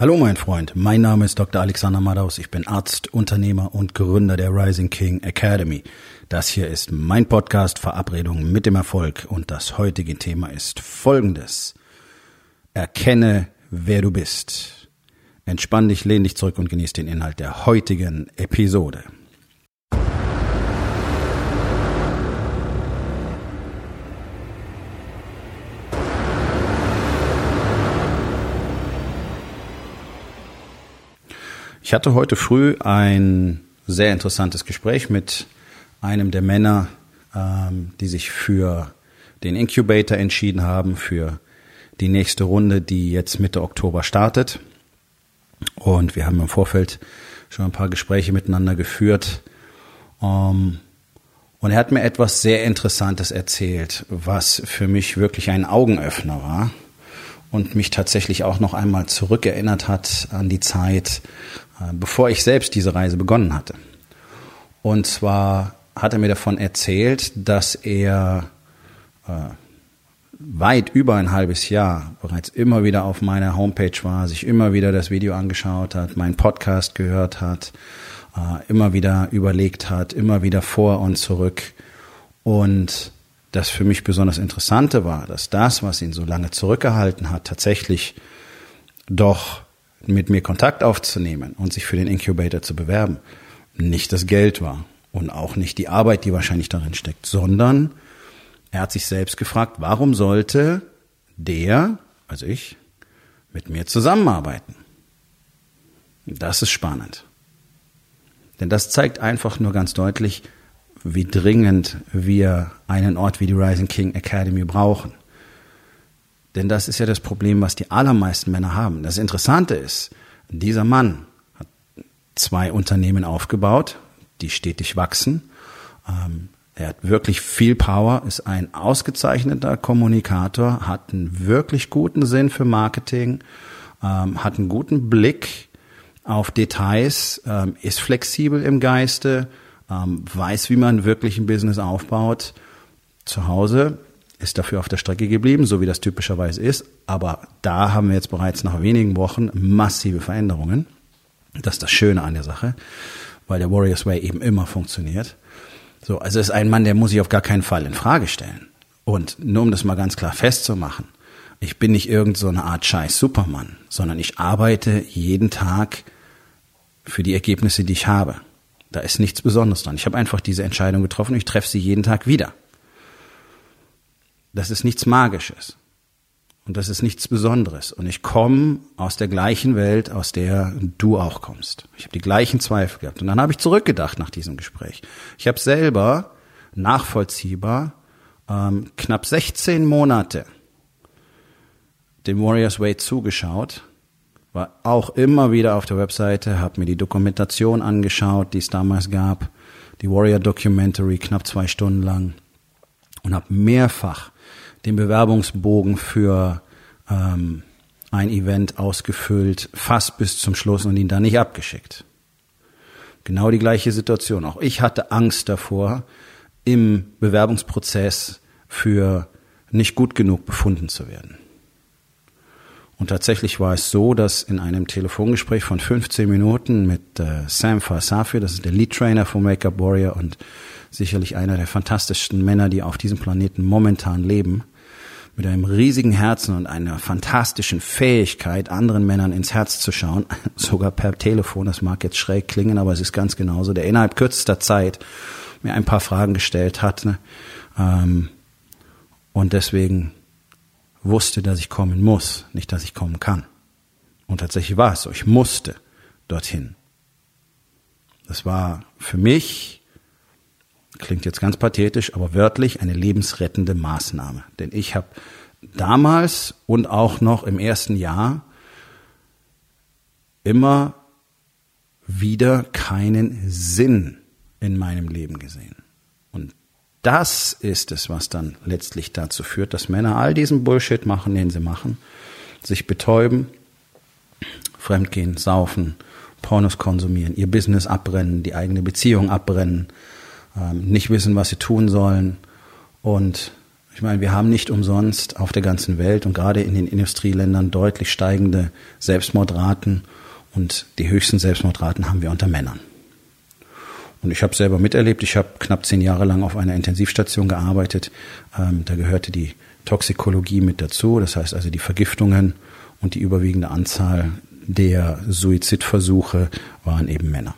Hallo mein Freund, mein Name ist Dr. Alexander Madaus, ich bin Arzt, Unternehmer und Gründer der Rising King Academy. Das hier ist mein Podcast Verabredung mit dem Erfolg und das heutige Thema ist folgendes. Erkenne, wer du bist. Entspann dich, lehn dich zurück und genieß den Inhalt der heutigen Episode. Ich hatte heute früh ein sehr interessantes Gespräch mit einem der Männer, ähm, die sich für den Incubator entschieden haben, für die nächste Runde, die jetzt Mitte Oktober startet. Und wir haben im Vorfeld schon ein paar Gespräche miteinander geführt. Ähm, und er hat mir etwas sehr Interessantes erzählt, was für mich wirklich ein Augenöffner war und mich tatsächlich auch noch einmal zurückerinnert hat an die Zeit, bevor ich selbst diese Reise begonnen hatte. Und zwar hat er mir davon erzählt, dass er äh, weit über ein halbes Jahr bereits immer wieder auf meiner Homepage war, sich immer wieder das Video angeschaut hat, meinen Podcast gehört hat, äh, immer wieder überlegt hat, immer wieder vor und zurück. Und das für mich besonders Interessante war, dass das, was ihn so lange zurückgehalten hat, tatsächlich doch mit mir Kontakt aufzunehmen und sich für den Incubator zu bewerben, nicht das Geld war und auch nicht die Arbeit, die wahrscheinlich darin steckt, sondern er hat sich selbst gefragt, warum sollte der, also ich, mit mir zusammenarbeiten? Das ist spannend. Denn das zeigt einfach nur ganz deutlich, wie dringend wir einen Ort wie die Rising King Academy brauchen. Denn das ist ja das Problem, was die allermeisten Männer haben. Das Interessante ist, dieser Mann hat zwei Unternehmen aufgebaut, die stetig wachsen. Ähm, er hat wirklich viel Power, ist ein ausgezeichneter Kommunikator, hat einen wirklich guten Sinn für Marketing, ähm, hat einen guten Blick auf Details, ähm, ist flexibel im Geiste, ähm, weiß, wie man wirklich ein Business aufbaut. Zu Hause ist dafür auf der Strecke geblieben, so wie das typischerweise ist. Aber da haben wir jetzt bereits nach wenigen Wochen massive Veränderungen. Das ist das Schöne an der Sache, weil der Warriors Way eben immer funktioniert. So, also ist ein Mann, der muss sich auf gar keinen Fall in Frage stellen. Und nur um das mal ganz klar festzumachen, ich bin nicht irgend so Art scheiß Supermann, sondern ich arbeite jeden Tag für die Ergebnisse, die ich habe. Da ist nichts Besonderes dran. Ich habe einfach diese Entscheidung getroffen und ich treffe sie jeden Tag wieder. Das ist nichts Magisches. Und das ist nichts Besonderes. Und ich komme aus der gleichen Welt, aus der du auch kommst. Ich habe die gleichen Zweifel gehabt. Und dann habe ich zurückgedacht nach diesem Gespräch. Ich habe selber nachvollziehbar ähm, knapp 16 Monate dem Warriors Way zugeschaut war auch immer wieder auf der Webseite, habe mir die Dokumentation angeschaut, die es damals gab, die Warrior Documentary, knapp zwei Stunden lang und habe mehrfach den Bewerbungsbogen für ähm, ein Event ausgefüllt, fast bis zum Schluss und ihn dann nicht abgeschickt. Genau die gleiche Situation. Auch ich hatte Angst davor, im Bewerbungsprozess für nicht gut genug befunden zu werden. Und tatsächlich war es so, dass in einem Telefongespräch von 15 Minuten mit äh, Sam Farsafi, das ist der Lead Trainer von Make Up Warrior und sicherlich einer der fantastischsten Männer, die auf diesem Planeten momentan leben, mit einem riesigen Herzen und einer fantastischen Fähigkeit, anderen Männern ins Herz zu schauen, sogar per Telefon, das mag jetzt schräg klingen, aber es ist ganz genauso, der innerhalb kürzester Zeit mir ein paar Fragen gestellt hat. Ne? Ähm, und deswegen wusste, dass ich kommen muss, nicht, dass ich kommen kann. Und tatsächlich war es so. Ich musste dorthin. Das war für mich, klingt jetzt ganz pathetisch, aber wörtlich eine lebensrettende Maßnahme. Denn ich habe damals und auch noch im ersten Jahr immer wieder keinen Sinn in meinem Leben gesehen. Und das ist es, was dann letztlich dazu führt, dass Männer all diesen Bullshit machen, den sie machen, sich betäuben, fremdgehen, saufen, Pornos konsumieren, ihr Business abbrennen, die eigene Beziehung abbrennen, ähm, nicht wissen, was sie tun sollen. Und Ich meine, wir haben nicht umsonst auf der ganzen Welt und gerade in den Industrieländern deutlich steigende Selbstmordraten und die höchsten Selbstmordraten haben wir unter Männern. Und ich habe selber miterlebt, ich habe knapp zehn Jahre lang auf einer Intensivstation gearbeitet. Ähm, da gehörte die Toxikologie mit dazu, das heißt also die Vergiftungen und die überwiegende Anzahl der Suizidversuche waren eben Männer.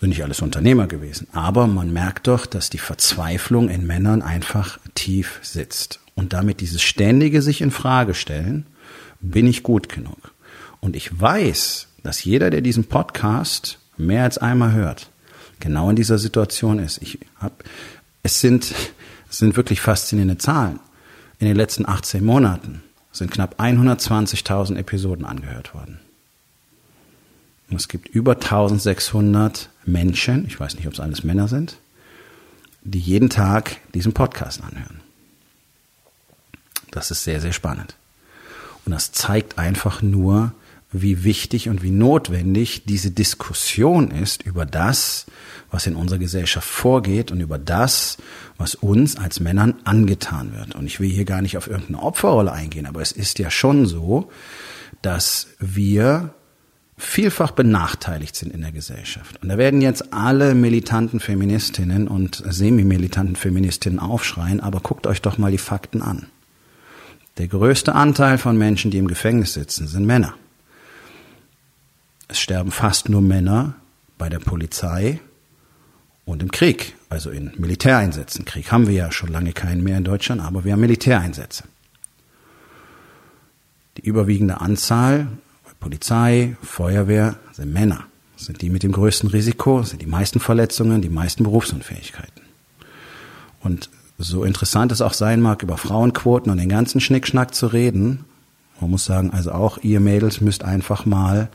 Sind nicht alles Unternehmer gewesen, aber man merkt doch, dass die Verzweiflung in Männern einfach tief sitzt und damit dieses ständige sich in Frage stellen, bin ich gut genug? Und ich weiß, dass jeder, der diesen Podcast mehr als einmal hört, genau in dieser Situation ist. Ich hab, es sind, es sind wirklich faszinierende Zahlen. In den letzten 18 Monaten sind knapp 120.000 Episoden angehört worden. Und es gibt über 1600 Menschen, ich weiß nicht, ob es alles Männer sind, die jeden Tag diesen Podcast anhören. Das ist sehr, sehr spannend. Und das zeigt einfach nur, wie wichtig und wie notwendig diese Diskussion ist über das, was in unserer Gesellschaft vorgeht und über das, was uns als Männern angetan wird. Und ich will hier gar nicht auf irgendeine Opferrolle eingehen, aber es ist ja schon so, dass wir vielfach benachteiligt sind in der Gesellschaft. Und da werden jetzt alle militanten Feministinnen und semi-militanten Feministinnen aufschreien, aber guckt euch doch mal die Fakten an. Der größte Anteil von Menschen, die im Gefängnis sitzen, sind Männer. Es sterben fast nur Männer bei der Polizei und im Krieg, also in Militäreinsätzen. Krieg haben wir ja schon lange keinen mehr in Deutschland, aber wir haben Militäreinsätze. Die überwiegende Anzahl Polizei, Feuerwehr sind Männer. Sind die mit dem größten Risiko, sind die meisten Verletzungen, die meisten Berufsunfähigkeiten. Und so interessant es auch sein mag, über Frauenquoten und den ganzen Schnickschnack zu reden, man muss sagen, also auch ihr Mädels müsst einfach mal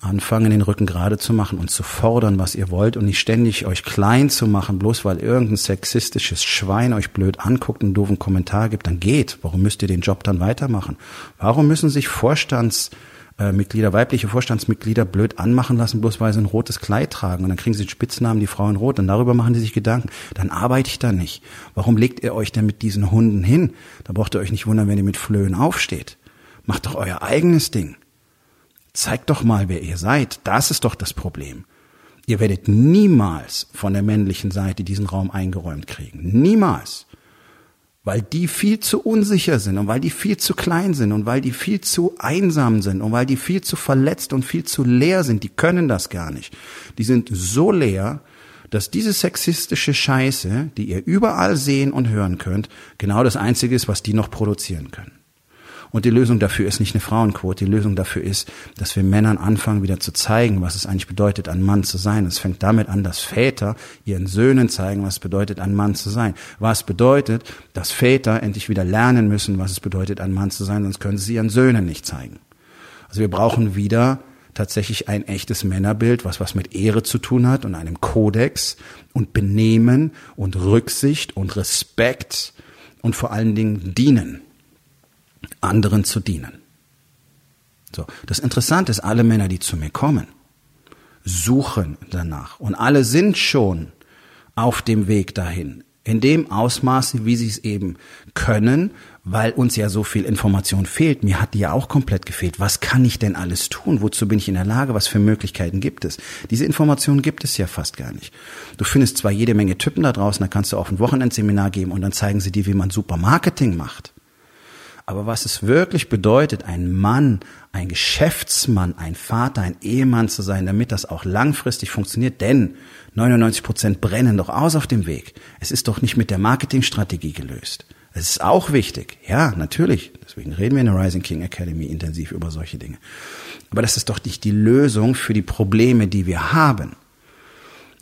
anfangen, den Rücken gerade zu machen und zu fordern, was ihr wollt und nicht ständig euch klein zu machen, bloß weil irgendein sexistisches Schwein euch blöd anguckt und einen doofen Kommentar gibt, dann geht. Warum müsst ihr den Job dann weitermachen? Warum müssen sich Vorstandsmitglieder, weibliche Vorstandsmitglieder blöd anmachen lassen, bloß weil sie ein rotes Kleid tragen und dann kriegen sie den Spitznamen die Frauen rot und darüber machen die sich Gedanken. Dann arbeite ich da nicht. Warum legt ihr euch denn mit diesen Hunden hin? Da braucht ihr euch nicht wundern, wenn ihr mit Flöhen aufsteht. Macht doch euer eigenes Ding. Zeigt doch mal, wer ihr seid. Das ist doch das Problem. Ihr werdet niemals von der männlichen Seite diesen Raum eingeräumt kriegen. Niemals. Weil die viel zu unsicher sind und weil die viel zu klein sind und weil die viel zu einsam sind und weil die viel zu verletzt und viel zu leer sind. Die können das gar nicht. Die sind so leer, dass diese sexistische Scheiße, die ihr überall sehen und hören könnt, genau das Einzige ist, was die noch produzieren können. Und die Lösung dafür ist nicht eine Frauenquote. Die Lösung dafür ist, dass wir Männern anfangen, wieder zu zeigen, was es eigentlich bedeutet, ein Mann zu sein. Es fängt damit an, dass Väter ihren Söhnen zeigen, was es bedeutet, ein Mann zu sein. Was bedeutet, dass Väter endlich wieder lernen müssen, was es bedeutet, ein Mann zu sein, sonst können sie ihren Söhnen nicht zeigen. Also wir brauchen wieder tatsächlich ein echtes Männerbild, was was mit Ehre zu tun hat und einem Kodex und Benehmen und Rücksicht und Respekt und vor allen Dingen Dienen anderen zu dienen. So, das Interessante ist, alle Männer, die zu mir kommen, suchen danach und alle sind schon auf dem Weg dahin, in dem Ausmaße, wie sie es eben können, weil uns ja so viel Information fehlt. Mir hat die ja auch komplett gefehlt. Was kann ich denn alles tun? Wozu bin ich in der Lage? Was für Möglichkeiten gibt es? Diese Informationen gibt es ja fast gar nicht. Du findest zwar jede Menge Typen da draußen, da kannst du auch ein Wochenendseminar geben und dann zeigen sie dir, wie man super Marketing macht. Aber was es wirklich bedeutet, ein Mann, ein Geschäftsmann, ein Vater, ein Ehemann zu sein, damit das auch langfristig funktioniert, denn 99 Prozent brennen doch aus auf dem Weg. Es ist doch nicht mit der Marketingstrategie gelöst. Es ist auch wichtig. Ja, natürlich. Deswegen reden wir in der Rising King Academy intensiv über solche Dinge. Aber das ist doch nicht die Lösung für die Probleme, die wir haben.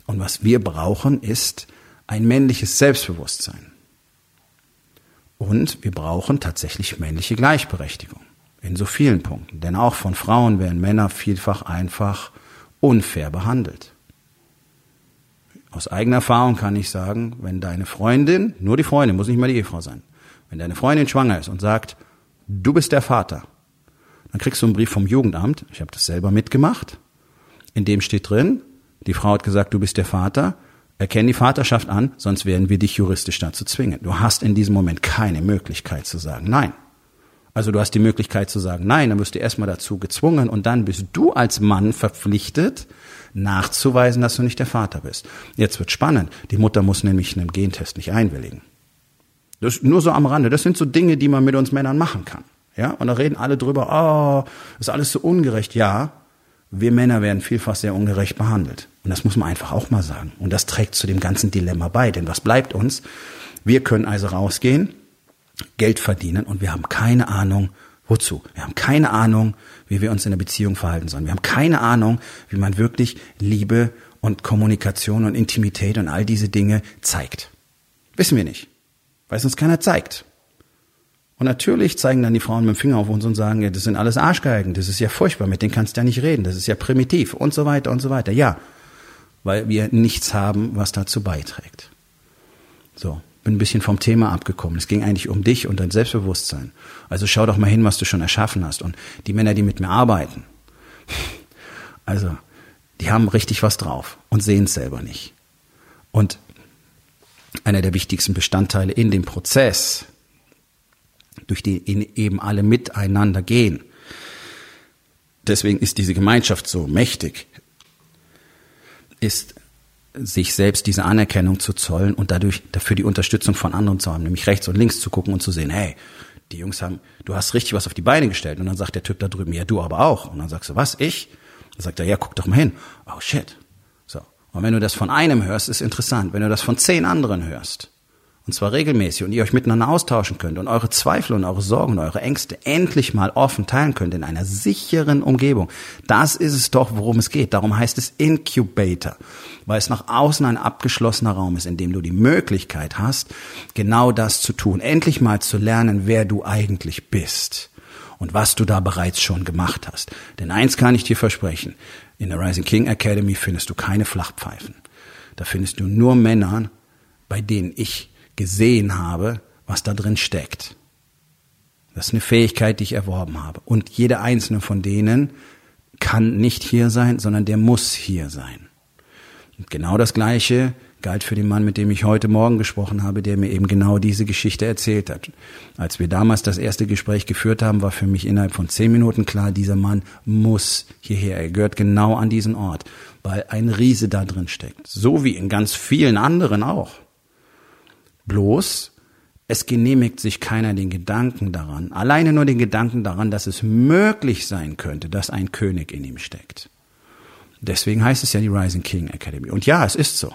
Und was wir brauchen, ist ein männliches Selbstbewusstsein. Und wir brauchen tatsächlich männliche Gleichberechtigung in so vielen Punkten. Denn auch von Frauen werden Männer vielfach einfach unfair behandelt. Aus eigener Erfahrung kann ich sagen, wenn deine Freundin, nur die Freundin, muss nicht mal die Ehefrau sein, wenn deine Freundin schwanger ist und sagt, du bist der Vater, dann kriegst du einen Brief vom Jugendamt, ich habe das selber mitgemacht, in dem steht drin, die Frau hat gesagt, du bist der Vater, Erkenn die Vaterschaft an, sonst werden wir dich juristisch dazu zwingen. Du hast in diesem Moment keine Möglichkeit zu sagen Nein. Also du hast die Möglichkeit zu sagen Nein, dann wirst du erstmal dazu gezwungen und dann bist du als Mann verpflichtet, nachzuweisen, dass du nicht der Vater bist. Jetzt wird spannend. Die Mutter muss nämlich einen Gentest nicht einwilligen. Das ist nur so am Rande. Das sind so Dinge, die man mit uns Männern machen kann. Ja, und da reden alle drüber, oh, ist alles so ungerecht. Ja, wir Männer werden vielfach sehr ungerecht behandelt. Und das muss man einfach auch mal sagen. Und das trägt zu dem ganzen Dilemma bei. Denn was bleibt uns? Wir können also rausgehen, Geld verdienen und wir haben keine Ahnung, wozu. Wir haben keine Ahnung, wie wir uns in der Beziehung verhalten sollen. Wir haben keine Ahnung, wie man wirklich Liebe und Kommunikation und Intimität und all diese Dinge zeigt. Wissen wir nicht, weil es uns keiner zeigt. Und natürlich zeigen dann die Frauen mit dem Finger auf uns und sagen, ja, das sind alles Arschgeigen, das ist ja furchtbar, mit denen kannst du ja nicht reden, das ist ja primitiv und so weiter und so weiter. Ja, weil wir nichts haben, was dazu beiträgt. So, bin ein bisschen vom Thema abgekommen. Es ging eigentlich um dich und dein Selbstbewusstsein. Also schau doch mal hin, was du schon erschaffen hast. Und die Männer, die mit mir arbeiten, also die haben richtig was drauf und sehen es selber nicht. Und einer der wichtigsten Bestandteile in dem Prozess, durch den eben alle miteinander gehen. Deswegen ist diese Gemeinschaft so mächtig, ist sich selbst diese Anerkennung zu zollen und dadurch dafür die Unterstützung von anderen zu haben, nämlich rechts und links zu gucken und zu sehen, hey, die Jungs haben, du hast richtig was auf die Beine gestellt. Und dann sagt der Typ da drüben, ja, du aber auch. Und dann sagst du, was, ich? Dann sagt er, ja, guck doch mal hin. Oh shit. So. Und wenn du das von einem hörst, ist interessant. Wenn du das von zehn anderen hörst, und zwar regelmäßig und ihr euch miteinander austauschen könnt und eure Zweifel und eure Sorgen und eure Ängste endlich mal offen teilen könnt in einer sicheren Umgebung. Das ist es doch, worum es geht. Darum heißt es Incubator, weil es nach außen ein abgeschlossener Raum ist, in dem du die Möglichkeit hast, genau das zu tun. Endlich mal zu lernen, wer du eigentlich bist und was du da bereits schon gemacht hast. Denn eins kann ich dir versprechen. In der Rising King Academy findest du keine Flachpfeifen. Da findest du nur Männer, bei denen ich gesehen habe, was da drin steckt. Das ist eine Fähigkeit, die ich erworben habe. Und jeder einzelne von denen kann nicht hier sein, sondern der muss hier sein. Und genau das Gleiche galt für den Mann, mit dem ich heute Morgen gesprochen habe, der mir eben genau diese Geschichte erzählt hat. Als wir damals das erste Gespräch geführt haben, war für mich innerhalb von zehn Minuten klar, dieser Mann muss hierher. Er gehört genau an diesen Ort, weil ein Riese da drin steckt. So wie in ganz vielen anderen auch. Bloß, es genehmigt sich keiner den Gedanken daran, alleine nur den Gedanken daran, dass es möglich sein könnte, dass ein König in ihm steckt. Deswegen heißt es ja die Rising King Academy. Und ja, es ist so.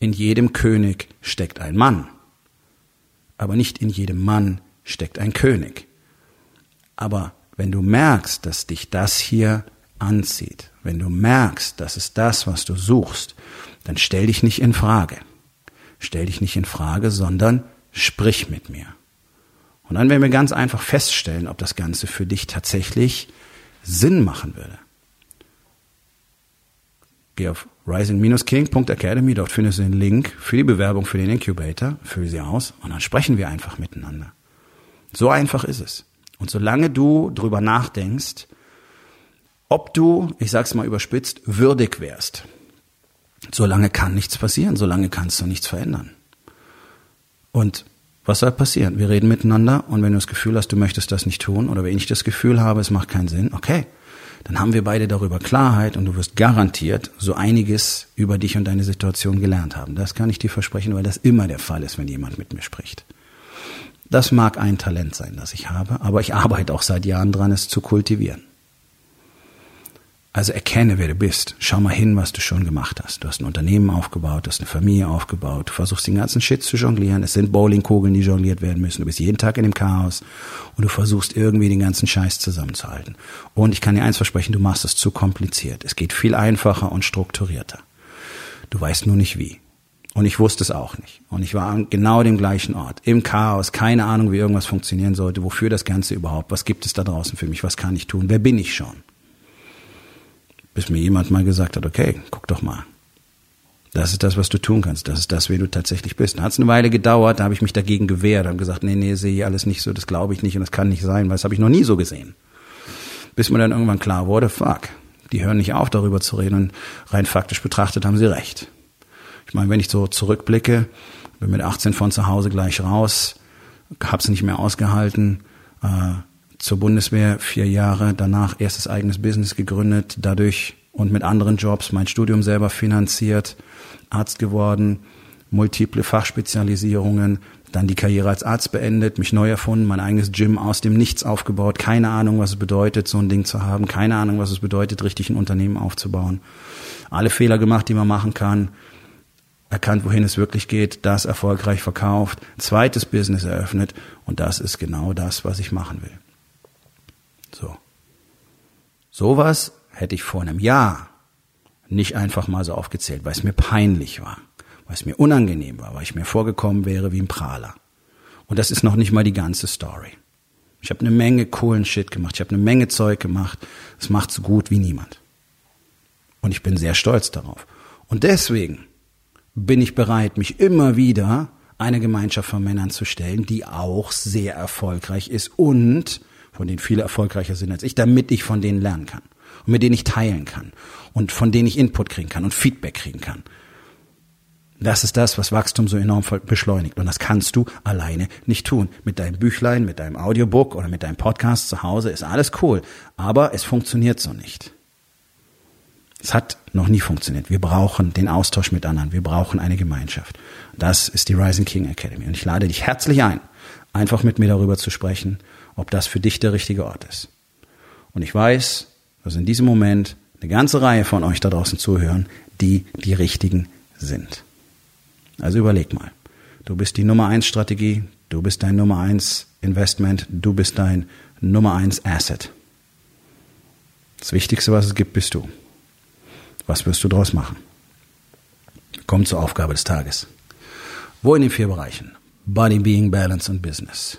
In jedem König steckt ein Mann. Aber nicht in jedem Mann steckt ein König. Aber wenn du merkst, dass dich das hier anzieht, wenn du merkst, das ist das, was du suchst, dann stell dich nicht in Frage. Stell dich nicht in Frage, sondern sprich mit mir. Und dann werden wir ganz einfach feststellen, ob das Ganze für dich tatsächlich Sinn machen würde. Geh auf rising-king.academy, dort findest du den Link für die Bewerbung für den Incubator, fülle sie aus und dann sprechen wir einfach miteinander. So einfach ist es. Und solange du drüber nachdenkst, ob du, ich sag's mal überspitzt, würdig wärst, solange kann nichts passieren, solange kannst du nichts verändern. Und was soll passieren? Wir reden miteinander und wenn du das Gefühl hast, du möchtest das nicht tun oder wenn ich das Gefühl habe, es macht keinen Sinn, okay, dann haben wir beide darüber Klarheit und du wirst garantiert so einiges über dich und deine Situation gelernt haben. Das kann ich dir versprechen, weil das immer der Fall ist, wenn jemand mit mir spricht. Das mag ein Talent sein, das ich habe, aber ich arbeite auch seit Jahren dran, es zu kultivieren. Also erkenne, wer du bist. Schau mal hin, was du schon gemacht hast. Du hast ein Unternehmen aufgebaut, du hast eine Familie aufgebaut, du versuchst den ganzen Shit zu jonglieren. Es sind Bowlingkugeln, die jongliert werden müssen. Du bist jeden Tag in dem Chaos und du versuchst irgendwie den ganzen Scheiß zusammenzuhalten. Und ich kann dir eins versprechen, du machst es zu kompliziert. Es geht viel einfacher und strukturierter. Du weißt nur nicht wie. Und ich wusste es auch nicht. Und ich war an genau dem gleichen Ort. Im Chaos, keine Ahnung, wie irgendwas funktionieren sollte. Wofür das Ganze überhaupt? Was gibt es da draußen für mich? Was kann ich tun? Wer bin ich schon? Bis mir jemand mal gesagt hat, okay, guck doch mal. Das ist das, was du tun kannst. Das ist das, wer du tatsächlich bist. Hat es eine Weile gedauert, da habe ich mich dagegen gewehrt, habe gesagt, nee, nee, sehe ich alles nicht so, das glaube ich nicht und das kann nicht sein, weil das habe ich noch nie so gesehen. Bis mir dann irgendwann klar wurde, fuck, die hören nicht auf, darüber zu reden und rein faktisch betrachtet haben sie recht. Ich meine, wenn ich so zurückblicke, bin mit 18 von zu Hause gleich raus, hab's nicht mehr ausgehalten, äh, zur Bundeswehr vier Jahre, danach erstes eigenes Business gegründet, dadurch und mit anderen Jobs mein Studium selber finanziert, Arzt geworden, multiple Fachspezialisierungen, dann die Karriere als Arzt beendet, mich neu erfunden, mein eigenes Gym aus dem Nichts aufgebaut, keine Ahnung, was es bedeutet, so ein Ding zu haben, keine Ahnung, was es bedeutet, richtig ein Unternehmen aufzubauen. Alle Fehler gemacht, die man machen kann, erkannt, wohin es wirklich geht, das erfolgreich verkauft, zweites Business eröffnet und das ist genau das, was ich machen will. So. Sowas hätte ich vor einem Jahr nicht einfach mal so aufgezählt, weil es mir peinlich war, weil es mir unangenehm war, weil ich mir vorgekommen wäre wie ein Prahler. Und das ist noch nicht mal die ganze Story. Ich habe eine Menge coolen Shit gemacht, ich habe eine Menge Zeug gemacht, es macht so gut wie niemand. Und ich bin sehr stolz darauf. Und deswegen bin ich bereit, mich immer wieder einer Gemeinschaft von Männern zu stellen, die auch sehr erfolgreich ist und von denen viele erfolgreicher sind als ich, damit ich von denen lernen kann und mit denen ich teilen kann und von denen ich Input kriegen kann und Feedback kriegen kann. Das ist das, was Wachstum so enorm beschleunigt. Und das kannst du alleine nicht tun. Mit deinem Büchlein, mit deinem Audiobook oder mit deinem Podcast zu Hause ist alles cool. Aber es funktioniert so nicht. Es hat noch nie funktioniert. Wir brauchen den Austausch mit anderen. Wir brauchen eine Gemeinschaft. Das ist die Rising King Academy. Und ich lade dich herzlich ein, einfach mit mir darüber zu sprechen, ob das für dich der richtige Ort ist. Und ich weiß, dass in diesem Moment eine ganze Reihe von euch da draußen zuhören, die die richtigen sind. Also überleg mal. Du bist die Nummer eins Strategie, du bist dein Nummer eins Investment, du bist dein Nummer eins Asset. Das Wichtigste, was es gibt, bist du. Was wirst du daraus machen? Kommt zur Aufgabe des Tages. Wo in den vier Bereichen? Body, Being, Balance und Business.